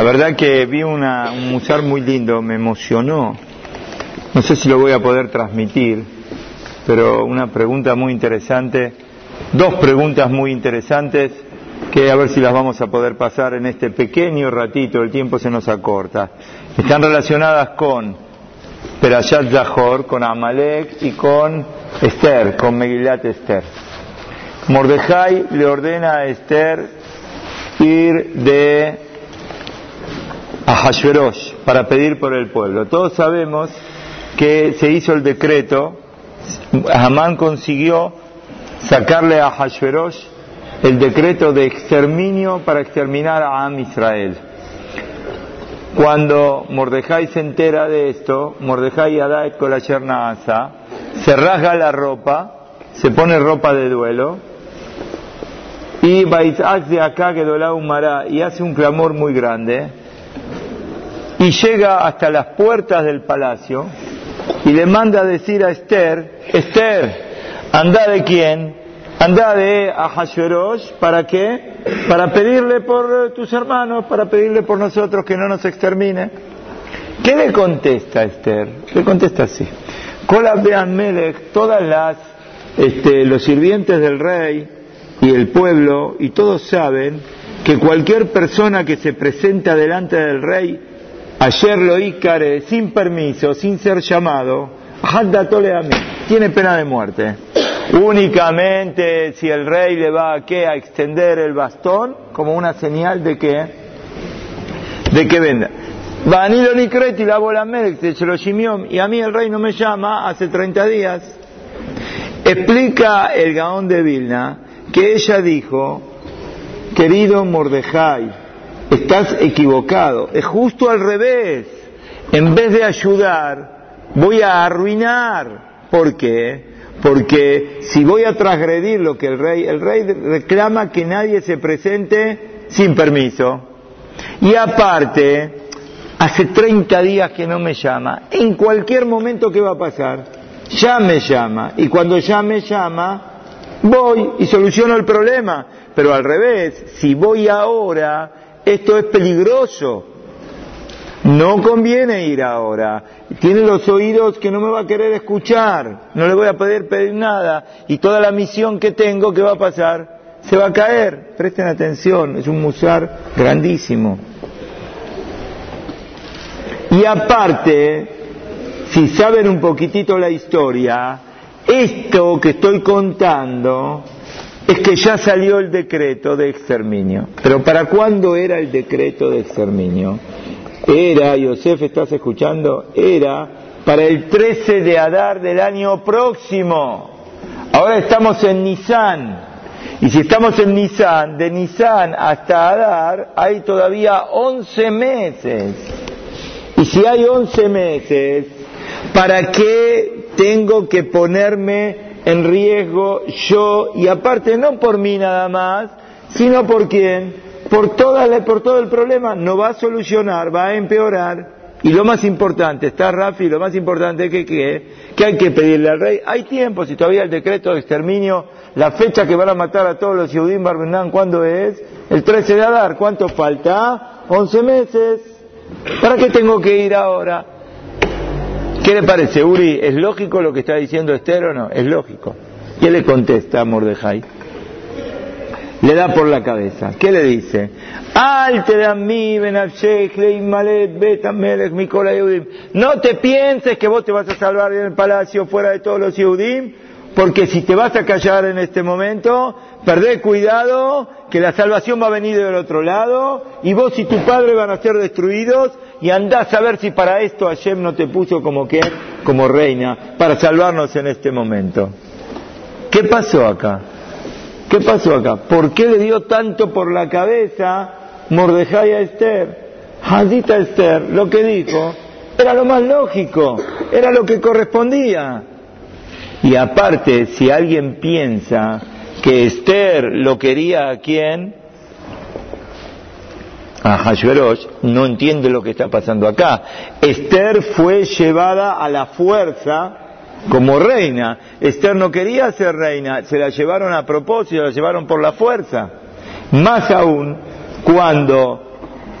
La verdad que vi una, un musar muy lindo, me emocionó. No sé si lo voy a poder transmitir, pero una pregunta muy interesante, dos preguntas muy interesantes que a ver si las vamos a poder pasar en este pequeño ratito, el tiempo se nos acorta. Están relacionadas con Perashat Zahor, con Amalek y con Esther, con Megilat Esther. Mordejai le ordena a Esther ir de a Hashverosh para pedir por el pueblo. Todos sabemos que se hizo el decreto, Hamán consiguió sacarle a Hashverosh el decreto de exterminio para exterminar a Am Israel. Cuando Mordejai se entera de esto, Mordejai Adai con la Asa, se rasga la ropa, se pone ropa de duelo, y de acá que y hace un clamor muy grande, y llega hasta las puertas del palacio, y le manda a decir a Esther, Esther, anda de quién, anda de Ahasuerosh, ¿para qué? Para pedirle por tus hermanos, para pedirle por nosotros que no nos extermine. ¿Qué le contesta Esther? Le contesta así. Melech, todas las, este, los sirvientes del rey y el pueblo, y todos saben que cualquier persona que se presenta delante del rey, ayer lo ícare, sin permiso, sin ser llamado, tiene pena de muerte. Únicamente si el rey le va a, ¿qué? a extender el bastón como una señal de que, de que venda. Vanilo Nicreti la bola y a mí el rey no me llama hace 30 días. Explica el Gaón de Vilna que ella dijo, querido Mordejai, estás equivocado, es justo al revés. En vez de ayudar, voy a arruinar. ¿Por qué? Porque si voy a transgredir lo que el rey, el rey reclama que nadie se presente sin permiso. Y aparte, hace 30 días que no me llama. En cualquier momento, ¿qué va a pasar? Ya me llama. Y cuando ya me llama, voy y soluciono el problema. Pero al revés, si voy ahora, esto es peligroso. No conviene ir ahora. Tiene los oídos que no me va a querer escuchar. No le voy a poder pedir nada. Y toda la misión que tengo, ¿qué va a pasar? Se va a caer. Presten atención. Es un musar grandísimo. Y aparte, si saben un poquitito la historia, esto que estoy contando es que ya salió el decreto de exterminio. Pero ¿para cuándo era el decreto de exterminio? Era, Yosef, ¿estás escuchando? Era para el 13 de Adar del año próximo. Ahora estamos en Nisan. Y si estamos en Nisan, de Nisan hasta Adar hay todavía 11 meses. Y si hay 11 meses, ¿para qué tengo que ponerme en riesgo yo? Y aparte, no por mí nada más, sino por quién? por, toda por todo el problema, no va a solucionar, va a empeorar. Y lo más importante, está Rafi, lo más importante es que, que, hay que pedirle al rey, hay tiempo, si todavía el decreto de exterminio, la fecha que van a matar a todos los Yehudim Barbenán, ¿cuándo es? El 13 de Adar, ¿cuánto falta? 11 meses. ¿Para qué tengo que ir ahora? ¿Qué le parece, Uri? ¿Es lógico lo que está diciendo Esther o no? Es lógico. ¿Qué le contesta a Mordejai? le da por la cabeza. ¿Qué le dice? No te pienses que vos te vas a salvar en el palacio fuera de todos los Yehudim, porque si te vas a callar en este momento, perdé cuidado que la salvación va a venir del otro lado y vos y tu padre van a ser destruidos y andás a ver si para esto Hashem no te puso como que, como reina, para salvarnos en este momento. ¿Qué pasó acá? ¿Qué pasó acá? ¿Por qué le dio tanto por la cabeza Mordejai a Esther? Hadita Esther, lo que dijo, era lo más lógico, era lo que correspondía. Y aparte, si alguien piensa que Esther lo quería a quién, a Hashverosh, no entiende lo que está pasando acá. Esther fue llevada a la fuerza como reina. Esther no quería ser reina, se la llevaron a propósito, la llevaron por la fuerza. Más aún cuando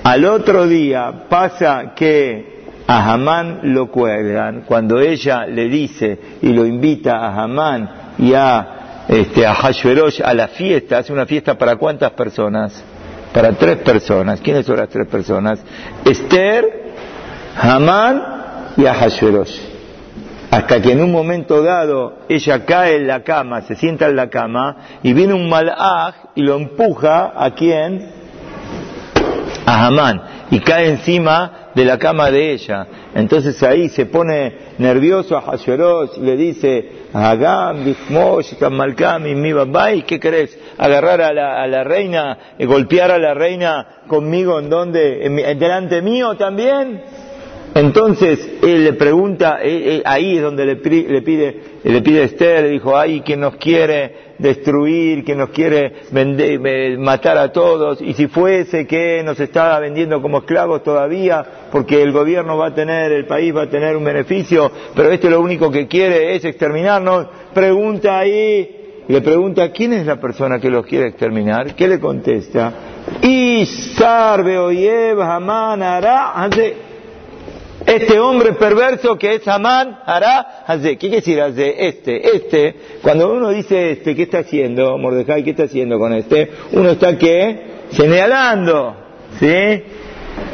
Al otro día pasa que a Hamán lo cuelgan cuando ella le dice y lo invita a Hamán y a, este, a Hashverosh a la fiesta, hace una fiesta para cuántas personas? Para tres personas. ¿Quiénes son las tres personas? Esther, Hamán y a Hashverosh. Hasta que en un momento dado ella cae en la cama, se sienta en la cama y viene un malaj y lo empuja a quién? A Hamán y cae encima de la cama de ella. Entonces ahí se pone nervioso a y le dice, ¿qué querés? ¿Agarrar a la, a la reina, y golpear a la reina conmigo en donde, en, delante mío también? Entonces él le pregunta, ahí es donde le, pide, le pide a Esther, le dijo, ay, que nos quiere destruir, que nos quiere vender, matar a todos, y si fuese que nos está vendiendo como esclavos todavía, porque el gobierno va a tener, el país va a tener un beneficio, pero este lo único que quiere es exterminarnos, pregunta ahí, le pregunta, ¿quién es la persona que los quiere exterminar? ¿Qué le contesta? Beoyev Haman este hombre perverso que es Amán hará Hazé. ¿Qué quiere decir Hazé? Este, este. Cuando uno dice este, ¿qué está haciendo? Mordecai, ¿qué está haciendo con este? Uno está que señalando. ¿Sí?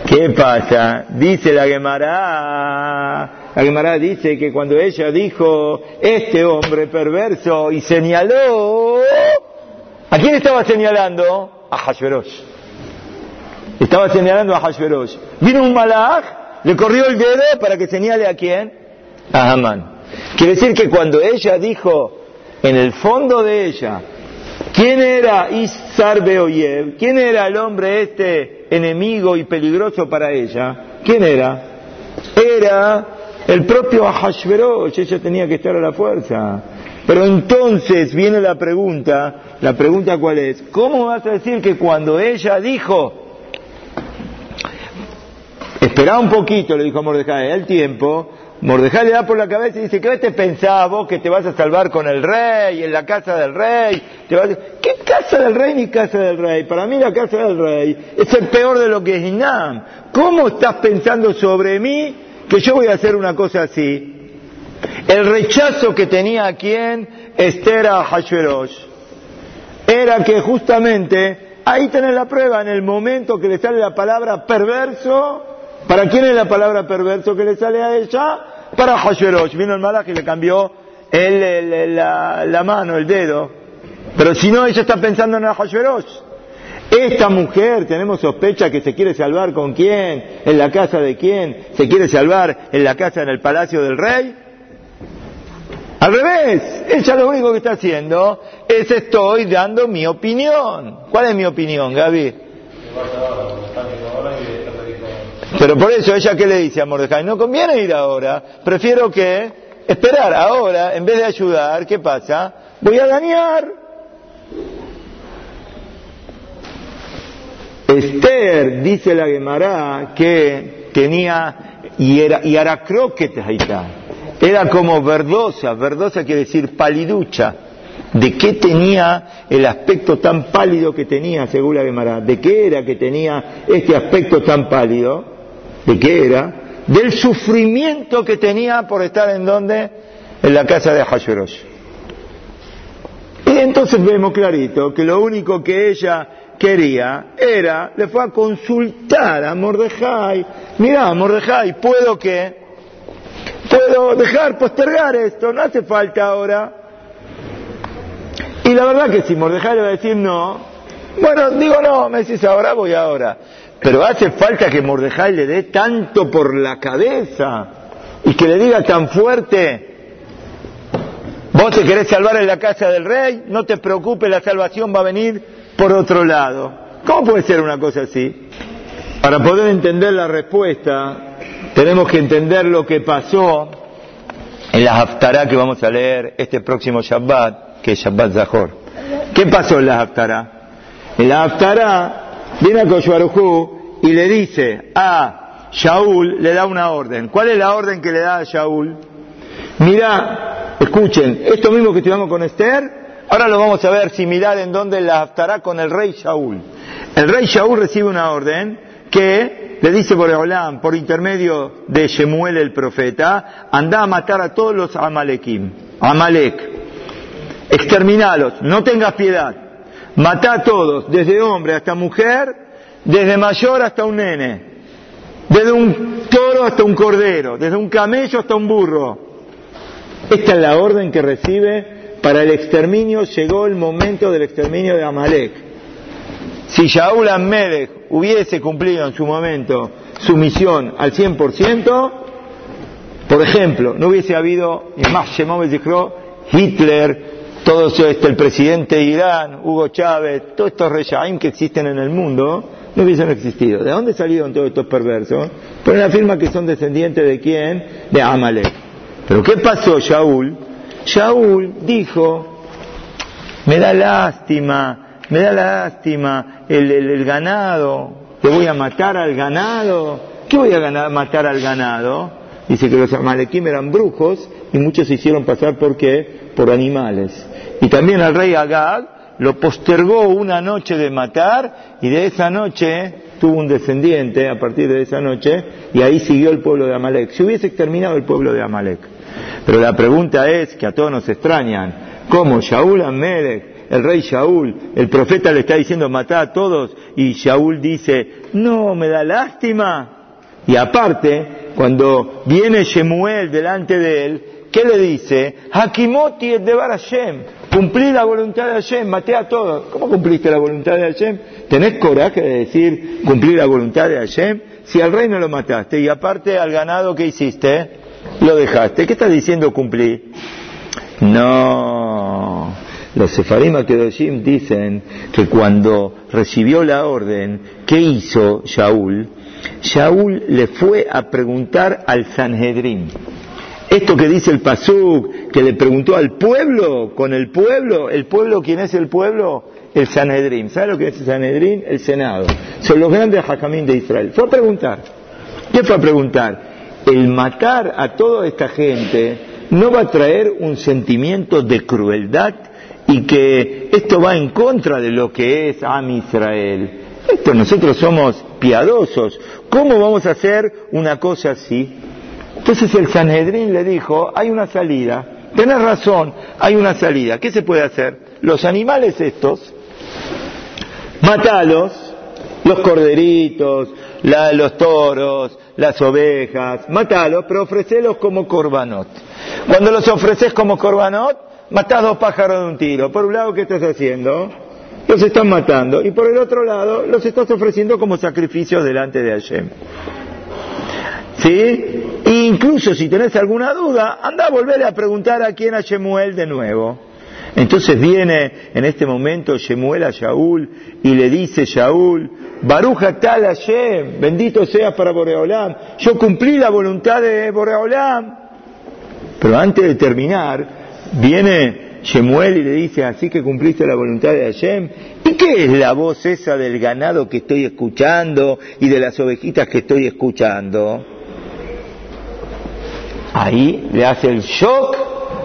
¿Qué pasa? Dice la Gemara. La Gemara dice que cuando ella dijo este hombre perverso y señaló, ¿a quién estaba señalando? A Hashverosh. Estaba señalando a Hashverosh. Vino un malach le corrió el dedo para que señale a quién? A Hamán. Quiere decir que cuando ella dijo, en el fondo de ella, ¿quién era Isar Beoyev? ¿Quién era el hombre este enemigo y peligroso para ella? ¿Quién era? Era el propio Ahashverosh, ella tenía que estar a la fuerza. Pero entonces viene la pregunta, la pregunta cuál es, ¿cómo vas a decir que cuando ella dijo, Espera un poquito, le dijo a Mordejai, el tiempo. Mordejai le da por la cabeza y dice, ¿qué te pensás vos que te vas a salvar con el rey, en la casa del rey? ¿Qué casa del rey ni casa del rey? Para mí la casa del rey es el peor de lo que es Inam. ¿Cómo estás pensando sobre mí que yo voy a hacer una cosa así? El rechazo que tenía a quien Esther a Hashverosh era que justamente ahí tenés la prueba, en el momento que le sale la palabra perverso, ¿Para quién es la palabra perverso que le sale a ella? Para Hashverosh. Vino el malaj y le cambió la, mano, el dedo. Pero si no, ella está pensando en Hashverosh. Esta mujer, tenemos sospecha que se quiere salvar con quién, en la casa de quién, se quiere salvar en la casa, en el palacio del rey. Al revés, ella lo único que está haciendo es estoy dando mi opinión. ¿Cuál es mi opinión, Gaby? Pero por eso ella que le dice a Mordecai, no conviene ir ahora, prefiero que esperar ahora, en vez de ayudar, ¿qué pasa? Voy a dañar. Esther, dice la Gemara, que tenía, y era, y era era como verdosa, verdosa quiere decir paliducha. ¿De qué tenía el aspecto tan pálido que tenía, según la Gemara? ¿De qué era que tenía este aspecto tan pálido? ¿De qué era? Del sufrimiento que tenía por estar en donde? En la casa de Hashverosh. Y entonces vemos clarito que lo único que ella quería era, le fue a consultar a Mordejai, mira Mordejai, ¿puedo qué? ¿Puedo dejar postergar esto? No hace falta ahora. Y la verdad que si Mordejai le va a decir no, bueno, digo no, me decís ahora, voy ahora. Pero hace falta que Mordejai le dé tanto por la cabeza y que le diga tan fuerte, vos te querés salvar en la casa del rey, no te preocupes, la salvación va a venir por otro lado. ¿Cómo puede ser una cosa así? Para poder entender la respuesta, tenemos que entender lo que pasó en la Haftarah que vamos a leer este próximo Shabbat, que es Shabbat Zahor. ¿Qué pasó en la Haftarah? En la Haftarah viene a Koshuarujú y le dice a Shaul, le da una orden. ¿Cuál es la orden que le da a Shaul? Mira, escuchen, esto mismo que estudiamos con Esther, ahora lo vamos a ver similar en donde la estará con el rey Shaul. El rey Shaul recibe una orden que le dice Boreolam, por intermedio de Shemuel el profeta, anda a matar a todos los Amalekim, Amalek, exterminalos, no tengas piedad, mata a todos, desde hombre hasta mujer, desde mayor hasta un nene, desde un toro hasta un cordero, desde un camello hasta un burro. Esta es la orden que recibe para el exterminio, llegó el momento del exterminio de Amalek. Si Shaul Amelech hubiese cumplido en su momento su misión al 100%, por ejemplo, no hubiese habido, y más, Hitler, todo esto, el presidente de Irán, Hugo Chávez, todos estos reyaim que existen en el mundo, no hubiesen existido. ¿De dónde salieron todos estos perversos? Pues afirma que son descendientes de quién? De Amalek. Pero ¿qué pasó, Shaul? Shaul dijo, me da lástima, me da lástima el, el, ganado, te voy a matar al ganado. ¿Qué voy a matar al ganado? Dice que los amalequim eran brujos y muchos se hicieron pasar por qué? Por animales. Y también al rey Agag lo postergó una noche de matar y de esa noche tuvo un descendiente a partir de esa noche y ahí siguió el pueblo de Amalek. Si hubiese exterminado el pueblo de Amalek. Pero la pregunta es, que a todos nos extrañan, ¿cómo Shaul Amelech, el rey Shaul, el profeta le está diciendo matar a todos y Shaul dice, no, me da lástima? Y aparte, cuando viene Shemuel delante de él, ¿qué le dice? Hakimoti de Hashem. Cumplí la voluntad de Hashem, maté a todos. ¿Cómo cumpliste la voluntad de Hashem? ¿Tenés coraje de decir cumplir la voluntad de Hashem? Si al rey no lo mataste y aparte al ganado que hiciste, lo dejaste. ¿Qué estás diciendo cumplir? No. Los Sefarim Akedoshim dicen que cuando recibió la orden, ¿qué hizo Shaul? Shaul le fue a preguntar al Sanhedrin. Esto que dice el Pasuk, que le preguntó al pueblo, con el pueblo, el pueblo, ¿quién es el pueblo? El Sanedrín. ¿Sabe lo que es el Sanedrín? El Senado. Son los grandes Jacamín de Israel. Fue a preguntar. ¿Qué fue a preguntar? El matar a toda esta gente no va a traer un sentimiento de crueldad y que esto va en contra de lo que es Am Israel. Esto nosotros somos piadosos. ¿Cómo vamos a hacer una cosa así? Entonces el Sanedrín le dijo, hay una salida, tenés razón, hay una salida, ¿qué se puede hacer? Los animales estos, matalos, los corderitos, los toros, las ovejas, matalos, pero ofrecelos como corbanot. Cuando los ofreces como corbanot, matás dos pájaros de un tiro. Por un lado, ¿qué estás haciendo? Los están matando. Y por el otro lado, los estás ofreciendo como sacrificios delante de Hashem. ¿Sí? incluso si tenés alguna duda, anda a volver a preguntar a quién a Shemuel de nuevo. Entonces viene en este momento Shemuel a Shaul y le dice Shaul, Baruja tal Hashem, bendito seas para Boreolam, yo cumplí la voluntad de Boreolam. Pero antes de terminar, viene Shemuel y le dice, así que cumpliste la voluntad de Hashem. ¿Y qué es la voz esa del ganado que estoy escuchando y de las ovejitas que estoy escuchando? Ahí le hace el shock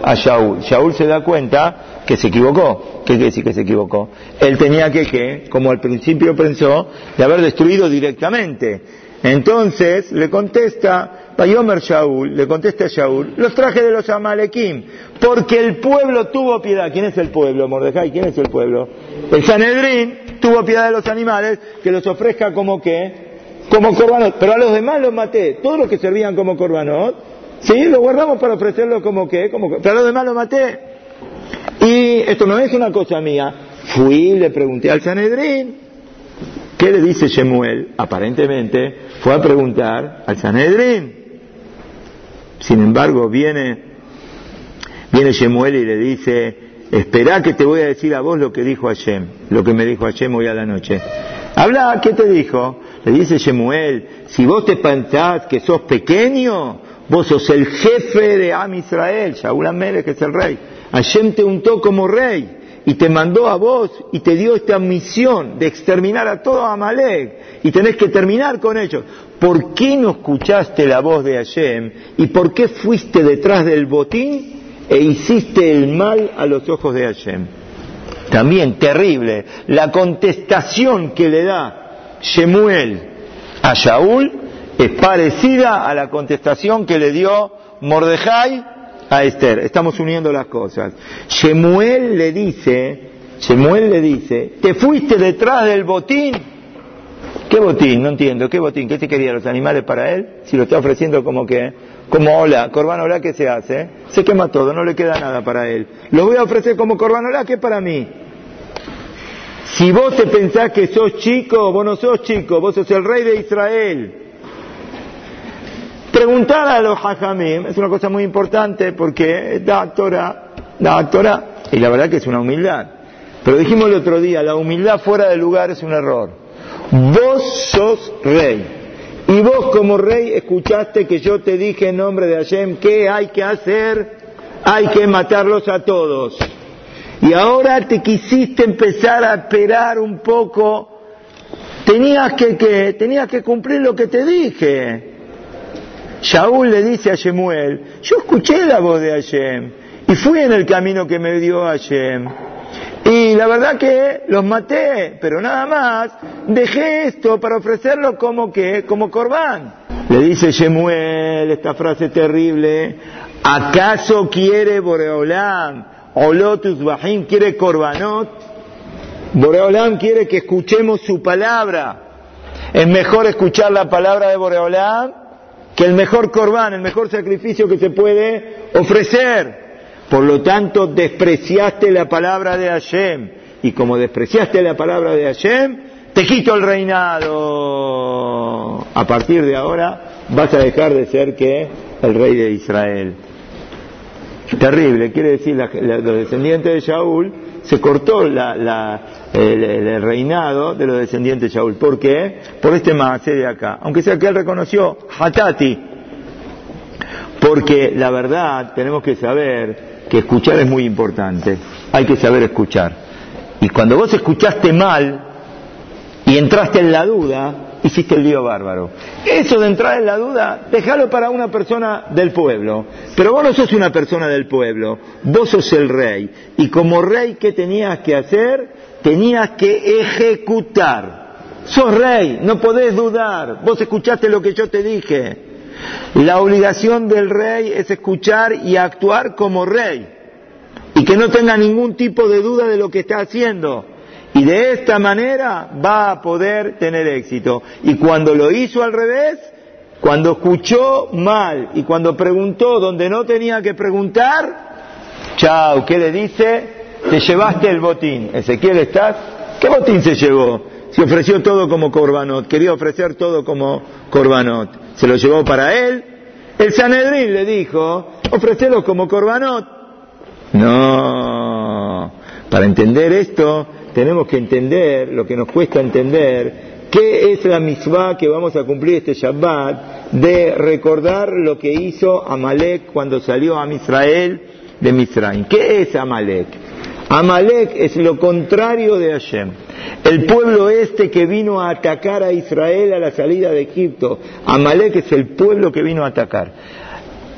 a Shaul. Shaul se da cuenta que se equivocó. ¿Qué quiere decir que se equivocó? Él tenía que, ¿qué? como al principio pensó, de haber destruido directamente. Entonces le contesta, Payomer Shaul, le contesta a Shaul, los traje de los Amalekim, porque el pueblo tuvo piedad. ¿Quién es el pueblo, Mordejai? ¿Quién es el pueblo? El Sanedrín tuvo piedad de los animales, que los ofrezca como qué? Como corbanot. Pero a los demás los maté. Todos los que servían como corbanot, Sí, lo guardamos para ofrecerlo como que, como pero lo demás lo maté. Y esto no es una cosa mía. Fui, le pregunté al Sanedrín. ¿Qué le dice Shemuel? Aparentemente fue a preguntar al Sanedrín. Sin embargo, viene, viene Shemuel y le dice, espera que te voy a decir a vos lo que dijo Hashem, lo que me dijo Hashem hoy a la noche. Habla, ¿qué te dijo? Le dice Shemuel, si vos te pensás que sos pequeño, Vos sos el jefe de Am Israel, Shaul Amelech que es el rey. Hashem te untó como rey y te mandó a vos y te dio esta misión de exterminar a todo Amalek y tenés que terminar con ellos. ¿Por qué no escuchaste la voz de Hashem y por qué fuiste detrás del botín e hiciste el mal a los ojos de Hashem? También terrible la contestación que le da Shemuel a Shaul es parecida a la contestación que le dio Mordejai a Esther. Estamos uniendo las cosas. Shemuel le dice, Shemuel le dice, ¿te fuiste detrás del botín? ¿Qué botín? No entiendo. ¿Qué botín? ¿Qué te quería los animales para él? Si lo está ofreciendo como que, como hola, corban hola, ¿qué se hace? Se quema todo, no le queda nada para él. Lo voy a ofrecer como corban hola, ¿qué para mí? Si vos te pensás que sos chico, vos no sos chico, vos sos el rey de Israel. Preguntar a los hajamim es una cosa muy importante porque da Torah, da Torah, y la verdad que es una humildad. Pero dijimos el otro día, la humildad fuera de lugar es un error. Vos sos rey. Y vos como rey escuchaste que yo te dije en nombre de Hashem que hay que hacer, hay que matarlos a todos. Y ahora te quisiste empezar a esperar un poco. Tenías que, que, tenías que cumplir lo que te dije. Shaul le dice a Shemuel, yo escuché la voz de Hashem y fui en el camino que me dio Hashem. Y la verdad que los maté, pero nada más, dejé esto para ofrecerlo como que, como corbán. Le dice Shemuel esta frase terrible, ¿acaso quiere Boreolam, Olotus Bahim, quiere corbanot? Boreolam quiere que escuchemos su palabra. Es mejor escuchar la palabra de Boreolam que el mejor corbán, el mejor sacrificio que se puede ofrecer. Por lo tanto, despreciaste la palabra de Hashem. Y como despreciaste la palabra de Hashem, te quito el reinado. A partir de ahora vas a dejar de ser que el rey de Israel. Terrible, quiere decir, los descendientes de Shaul se cortó la, el, reinado de los descendientes de Shaul. ¿Por qué? Por este maase de acá. Aunque sea que él reconoció Hatati. Porque la verdad tenemos que saber que escuchar es muy importante. Hay que saber escuchar. Y cuando vos escuchaste mal y entraste en la duda, hiciste el lío bárbaro. Eso de entrar en la duda, déjalo para una persona del pueblo. Pero vos no sos una persona del pueblo, vos sos el rey. Y como rey, ¿qué tenías que hacer? Tenías que ejecutar. Sos rey, no podés dudar. Vos escuchaste lo que yo te dije. La obligación del rey es escuchar y actuar como rey. Y que no tenga ningún tipo de duda de lo que está haciendo. Y de esta manera va a poder tener éxito. Y cuando lo hizo al revés, cuando escuchó mal y cuando preguntó donde no tenía que preguntar, chao, ¿qué le dice? Te llevaste el botín. Ezequiel, ¿estás? ¿Qué botín se llevó? Se ofreció todo como corbanot, quería ofrecer todo como corbanot. Se lo llevó para él. El Sanedrín le dijo, ofrecelo como corbanot. No, para entender esto tenemos que entender lo que nos cuesta entender, qué es la misma que vamos a cumplir este Shabbat de recordar lo que hizo Amalek cuando salió a Israel de Misraim. ¿Qué es Amalek? Amalek es lo contrario de Hashem. El pueblo este que vino a atacar a Israel a la salida de Egipto. Amalek es el pueblo que vino a atacar.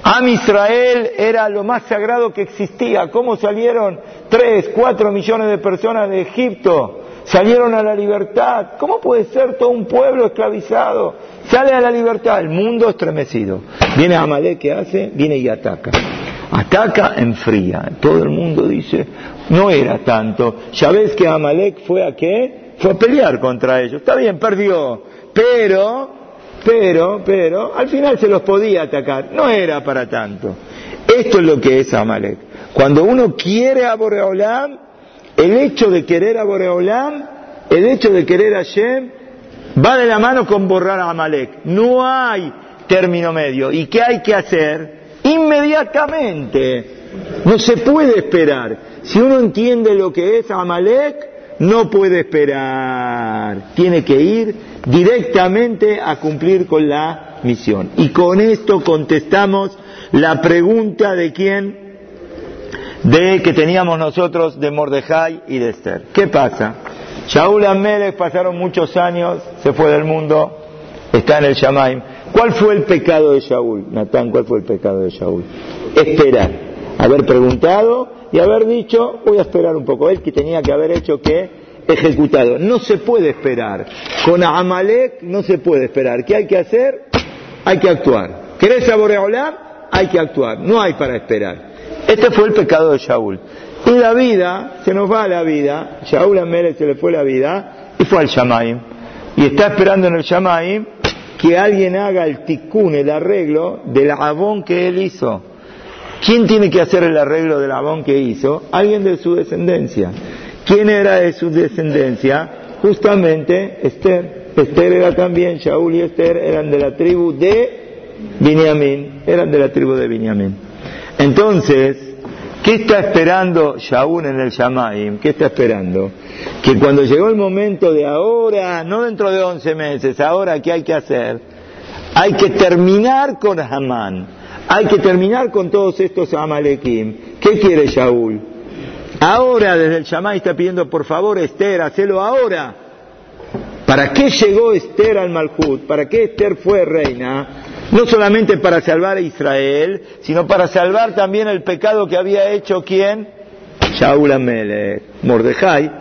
Am Israel era lo más sagrado que existía. ¿Cómo salieron tres, cuatro millones de personas de Egipto? Salieron a la libertad. ¿Cómo puede ser todo un pueblo esclavizado? Sale a la libertad, el mundo estremecido. Viene Amalek, ¿qué hace? Viene y ataca. Ataca, enfría. Todo el mundo dice, no era tanto. Ya ves que Amalek fue a qué? Fue a pelear contra ellos. Está bien, perdió. Pero pero, pero, al final se los podía atacar, no era para tanto. Esto es lo que es Amalek. Cuando uno quiere a Boreolam, el hecho de querer a Boreolam, el hecho de querer a Shem, va de la mano con borrar a Amalek. No hay término medio. ¿Y qué hay que hacer? Inmediatamente. No se puede esperar. Si uno entiende lo que es Amalek, no puede esperar. Tiene que ir directamente a cumplir con la misión. Y con esto contestamos la pregunta de quién, de que teníamos nosotros de Mordejai y de Esther. ¿Qué pasa? Shaul Amelech pasaron muchos años, se fue del mundo, está en el Shamaim. ¿Cuál fue el pecado de Shaul? Natán, ¿cuál fue el pecado de Shaul? Esperar, haber preguntado y haber dicho, voy a esperar un poco. Él que tenía que haber hecho que ejecutado. No se puede esperar. Con Amalek no se puede esperar. ¿Qué hay que hacer? Hay que actuar. ¿Querés saborear? Hay que actuar. No hay para esperar. Este fue el pecado de Shaul. Y la vida, se nos va la vida. Shaul a Mele se le fue la vida y fue al Shamaim. Y está esperando en el Shamaim que alguien haga el tikkun, el arreglo del abón que él hizo. ¿Quién tiene que hacer el arreglo del abón que hizo? Alguien de su descendencia. ¿Quién era de su descendencia? Justamente Esther. Esther era también, Shaul y Esther eran de la tribu de Binyamin, eran de la tribu de Binyamin. Entonces, ¿qué está esperando Shaul en el Shamaim? ¿Qué está esperando? Que cuando llegó el momento de ahora, no dentro de 11 meses, ahora, ¿qué hay que hacer? Hay que terminar con Hamán, hay que terminar con todos estos Amalekim. ¿Qué quiere Shaul? Ahora desde el Shammai está pidiendo, por favor, Esther, hacelo ahora. ¿Para qué llegó Esther al Malhut? ¿Para qué Esther fue reina? No solamente para salvar a Israel, sino para salvar también el pecado que había hecho quién? Shaul Amelech, Mordejai,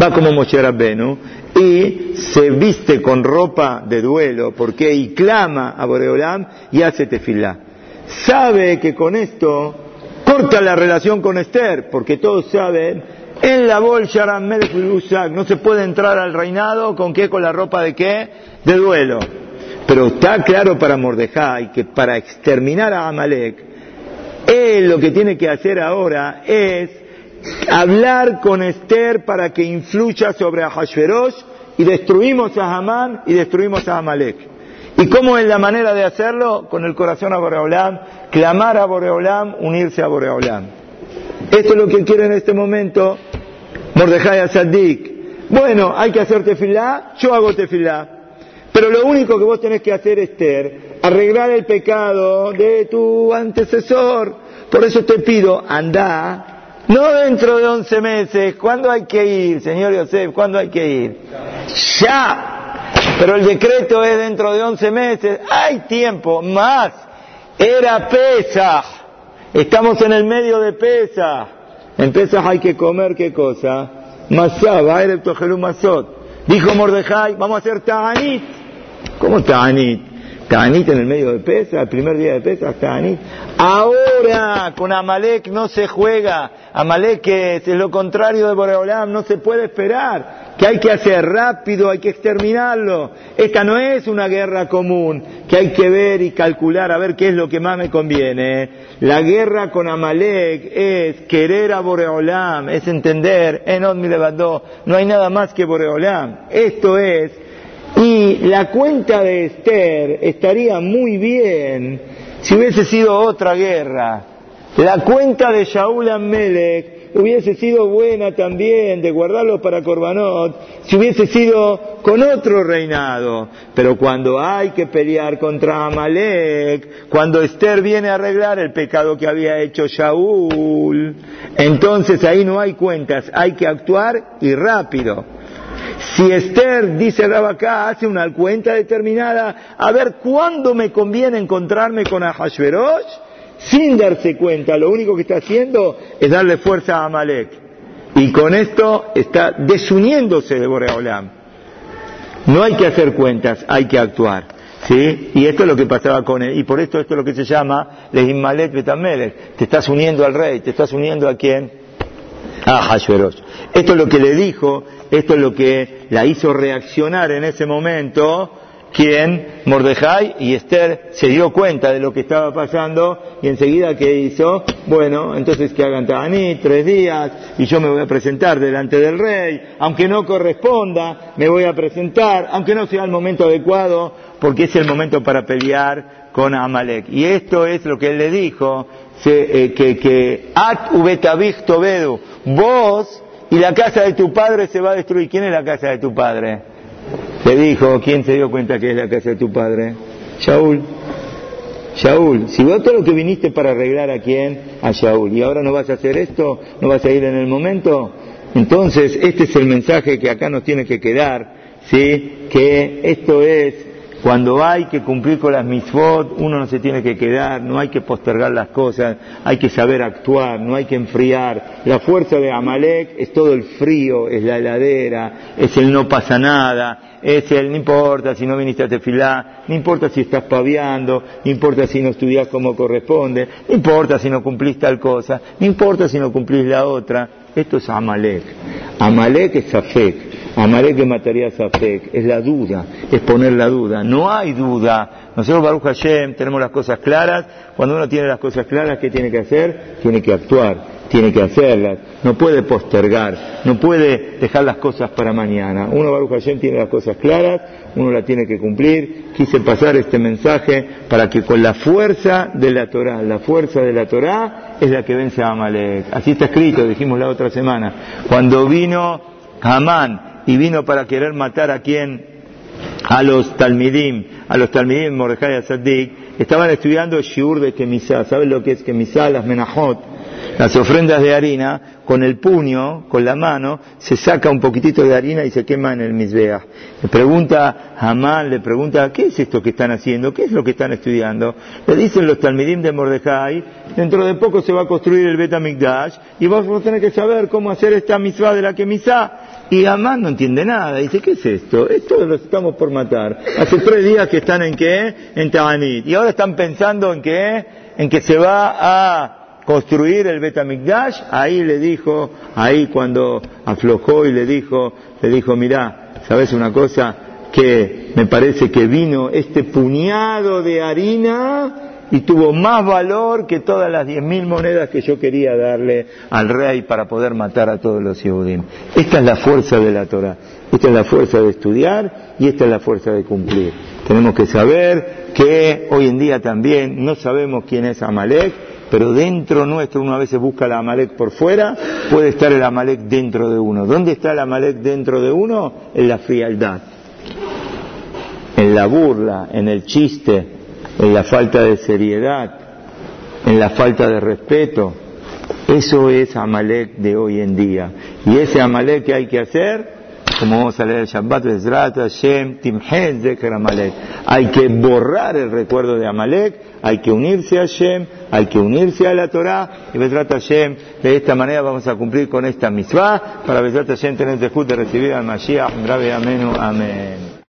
va como Moshe Rabbenu y se viste con ropa de duelo, porque y clama a Boreolam y hace tefilá. Sabe que con esto corta la relación con Esther, porque todos saben, en la bolsa no se puede entrar al reinado con qué, con la ropa de qué, de duelo. Pero está claro para Mordejai que para exterminar a Amalek, él lo que tiene que hacer ahora es hablar con Esther para que influya sobre Ahashverosh y destruimos a Hamán y destruimos a Amalek. ¿Y cómo es la manera de hacerlo? Con el corazón a Boreolam, clamar a Boreolam, unirse a Boreolam. Esto es lo que quiere en este momento Mordejai Asadik. Bueno, hay que hacer tefilá, yo hago tefilá. Pero lo único que vos tenés que hacer, Esther, arreglar el pecado de tu antecesor. Por eso te pido, anda, no dentro de once meses, ¿cuándo hay que ir, señor Yosef? ¿Cuándo hay que ir? Ya, pero el decreto es dentro de 11 meses. Hay tiempo, más. Era pesa. Estamos en el medio de pesa. En Pesach hay que comer qué cosa? Masá, Masot. Dijo Mordejai, vamos a hacer Ta'anit. ¿Cómo Ta'anit? Ta'anit en el medio de Pesa, el primer día de Pesa, Ta'anit. Ahora con Amalek no se juega. Amalek es lo contrario de Boreolam, no se puede esperar que hay que hacer rápido, hay que exterminarlo. Esta no es una guerra común, que hay que ver y calcular a ver qué es lo que más me conviene. La guerra con Amalek es querer a Boreolam, es entender, Enod mi levantó, no hay nada más que Boreolam. Esto es, y la cuenta de Esther estaría muy bien si hubiese sido otra guerra. La cuenta de Shaul Amelech hubiese sido buena también de guardarlo para Corbanot si hubiese sido con otro reinado. Pero cuando hay que pelear contra Amalek, cuando Esther viene a arreglar el pecado que había hecho Shaul, entonces ahí no hay cuentas, hay que actuar y rápido. Si Esther, dice Rabacá, hace una cuenta determinada, a ver cuándo me conviene encontrarme con Ahashverosh, sin darse cuenta, lo único que está haciendo es darle fuerza a Amalek. Y con esto está desuniéndose de Boreolam. No hay que hacer cuentas, hay que actuar. ¿Sí? Y esto es lo que pasaba con él. Y por esto esto es lo que se llama Lehimalet Betamelech. Te estás uniendo al rey, te estás uniendo a quién? A. Esto es lo que le dijo, esto es lo que la hizo reaccionar en ese momento quien Mordejai y Esther se dio cuenta de lo que estaba pasando y enseguida que hizo, bueno, entonces que hagan Ta'anit tres días y yo me voy a presentar delante del rey, aunque no corresponda, me voy a presentar, aunque no sea el momento adecuado, porque es el momento para pelear con Amalek. Y esto es lo que él le dijo, que, que At Tobedu, vos y la casa de tu padre se va a destruir. ¿Quién es la casa de tu padre? Le dijo, ¿quién se dio cuenta que es la casa de tu padre? Shaul. Shaul, si vos todo lo que viniste para arreglar a quién, a Shaul, y ahora no vas a hacer esto, no vas a ir en el momento, entonces este es el mensaje que acá nos tiene que quedar, ¿sí? Que esto es cuando hay que cumplir con las misfot, uno no se tiene que quedar, no hay que postergar las cosas, hay que saber actuar, no hay que enfriar. La fuerza de Amalek es todo el frío, es la heladera, es el no pasa nada, es el no importa si no viniste a tefilá, no importa si estás paviando, no importa si no estudias como corresponde, no importa si no cumplís tal cosa, no importa si no cumplís la otra. Esto es Amalek. Amalek es Safek. Amalek es mataría Safek. Es la duda, es poner la duda. No hay duda. Nosotros, Baruch Hashem, tenemos las cosas claras. Cuando uno tiene las cosas claras, ¿qué tiene que hacer? Tiene que actuar tiene que hacerlas, no puede postergar, no puede dejar las cosas para mañana. Uno, Baruch Hashem, tiene las cosas claras, uno las tiene que cumplir. Quise pasar este mensaje para que con la fuerza de la Torah, la fuerza de la Torah es la que vence a Amalek. Así está escrito, dijimos la otra semana. Cuando vino Hamán y vino para querer matar a quien a los Talmidim, a los Talmidim Mordejai y estaban estudiando Shiur de Kemisá. ¿Saben lo que es Kemisá? Las Menajot las ofrendas de harina, con el puño, con la mano, se saca un poquitito de harina y se quema en el misbeach. Le pregunta Hamán, le pregunta, ¿qué es esto que están haciendo? ¿Qué es lo que están estudiando? Le dicen los talmidim de Mordejai, dentro de poco se va a construir el Betamikdash y vamos a tener que saber cómo hacer esta misbah de la que Y Hamán no entiende nada, dice, ¿qué es esto? Esto lo estamos por matar. Hace tres días que están en qué? En Tabanit. Y ahora están pensando en qué? En que se va a construir el Betamigdash, ahí le dijo, ahí cuando aflojó y le dijo, le dijo, mira, ¿sabes una cosa? Que me parece que vino este puñado de harina y tuvo más valor que todas las diez mil monedas que yo quería darle al rey para poder matar a todos los Yehudim. Esta es la fuerza de la Torah, esta es la fuerza de estudiar y esta es la fuerza de cumplir. Tenemos que saber que hoy en día también no sabemos quién es Amalek, pero dentro nuestro uno a veces busca el Amalek por fuera, puede estar el Amalek dentro de uno. ¿Dónde está el Amalek dentro de uno? En la frialdad, en la burla, en el chiste, en la falta de seriedad, en la falta de respeto. Eso es Amalek de hoy en día. Y ese Amalek que hay que hacer, como vamos a leer el Shabbat, Amalek. Hay que borrar el recuerdo de Amalek, hay que unirse a Hashem, hay que unirse a la Torah, y Bezrat Hashem, de esta manera vamos a cumplir con esta misvah, para Bezrat Hashem tener el de recibir al Mashiach, grave amenu, amén.